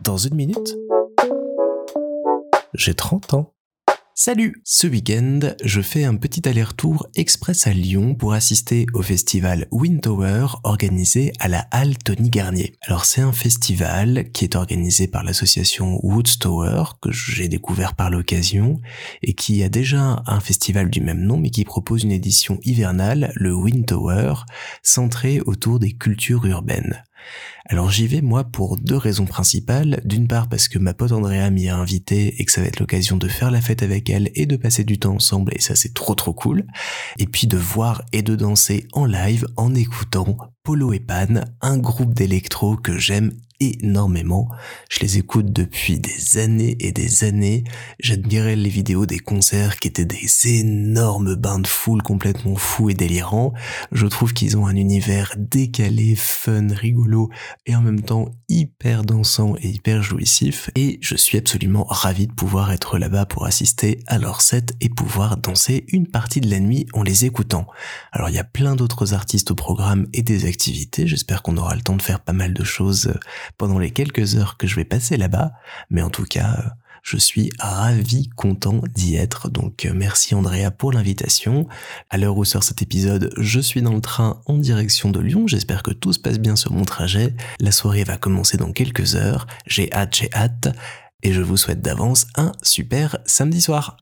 Dans une minute, j'ai 30 ans. Salut Ce week-end, je fais un petit aller-retour express à Lyon pour assister au festival Wind Tower organisé à la Halle Tony Garnier. Alors c'est un festival qui est organisé par l'association Woods Tower que j'ai découvert par l'occasion et qui a déjà un festival du même nom mais qui propose une édition hivernale, le Wind Tower, centrée autour des cultures urbaines. Alors j'y vais moi pour deux raisons principales. D'une part parce que ma pote Andrea m'y a invité et que ça va être l'occasion de faire la fête avec elle et de passer du temps ensemble et ça c'est trop trop cool. Et puis de voir et de danser en live en écoutant Polo et Pan, un groupe d'électro que j'aime énormément. Je les écoute depuis des années et des années. J'admirais les vidéos des concerts qui étaient des énormes bains de foule complètement fous et délirants. Je trouve qu'ils ont un univers décalé, fun, rigolo et en même temps hyper dansant et hyper jouissif. Et je suis absolument ravi de pouvoir être là-bas pour assister à leur set et pouvoir danser une partie de la nuit en les écoutant. Alors il y a plein d'autres artistes au programme et des J'espère qu'on aura le temps de faire pas mal de choses pendant les quelques heures que je vais passer là-bas. Mais en tout cas, je suis ravi, content d'y être. Donc merci Andrea pour l'invitation. À l'heure où sort cet épisode, je suis dans le train en direction de Lyon. J'espère que tout se passe bien sur mon trajet. La soirée va commencer dans quelques heures. J'ai hâte, j'ai hâte. Et je vous souhaite d'avance un super samedi soir.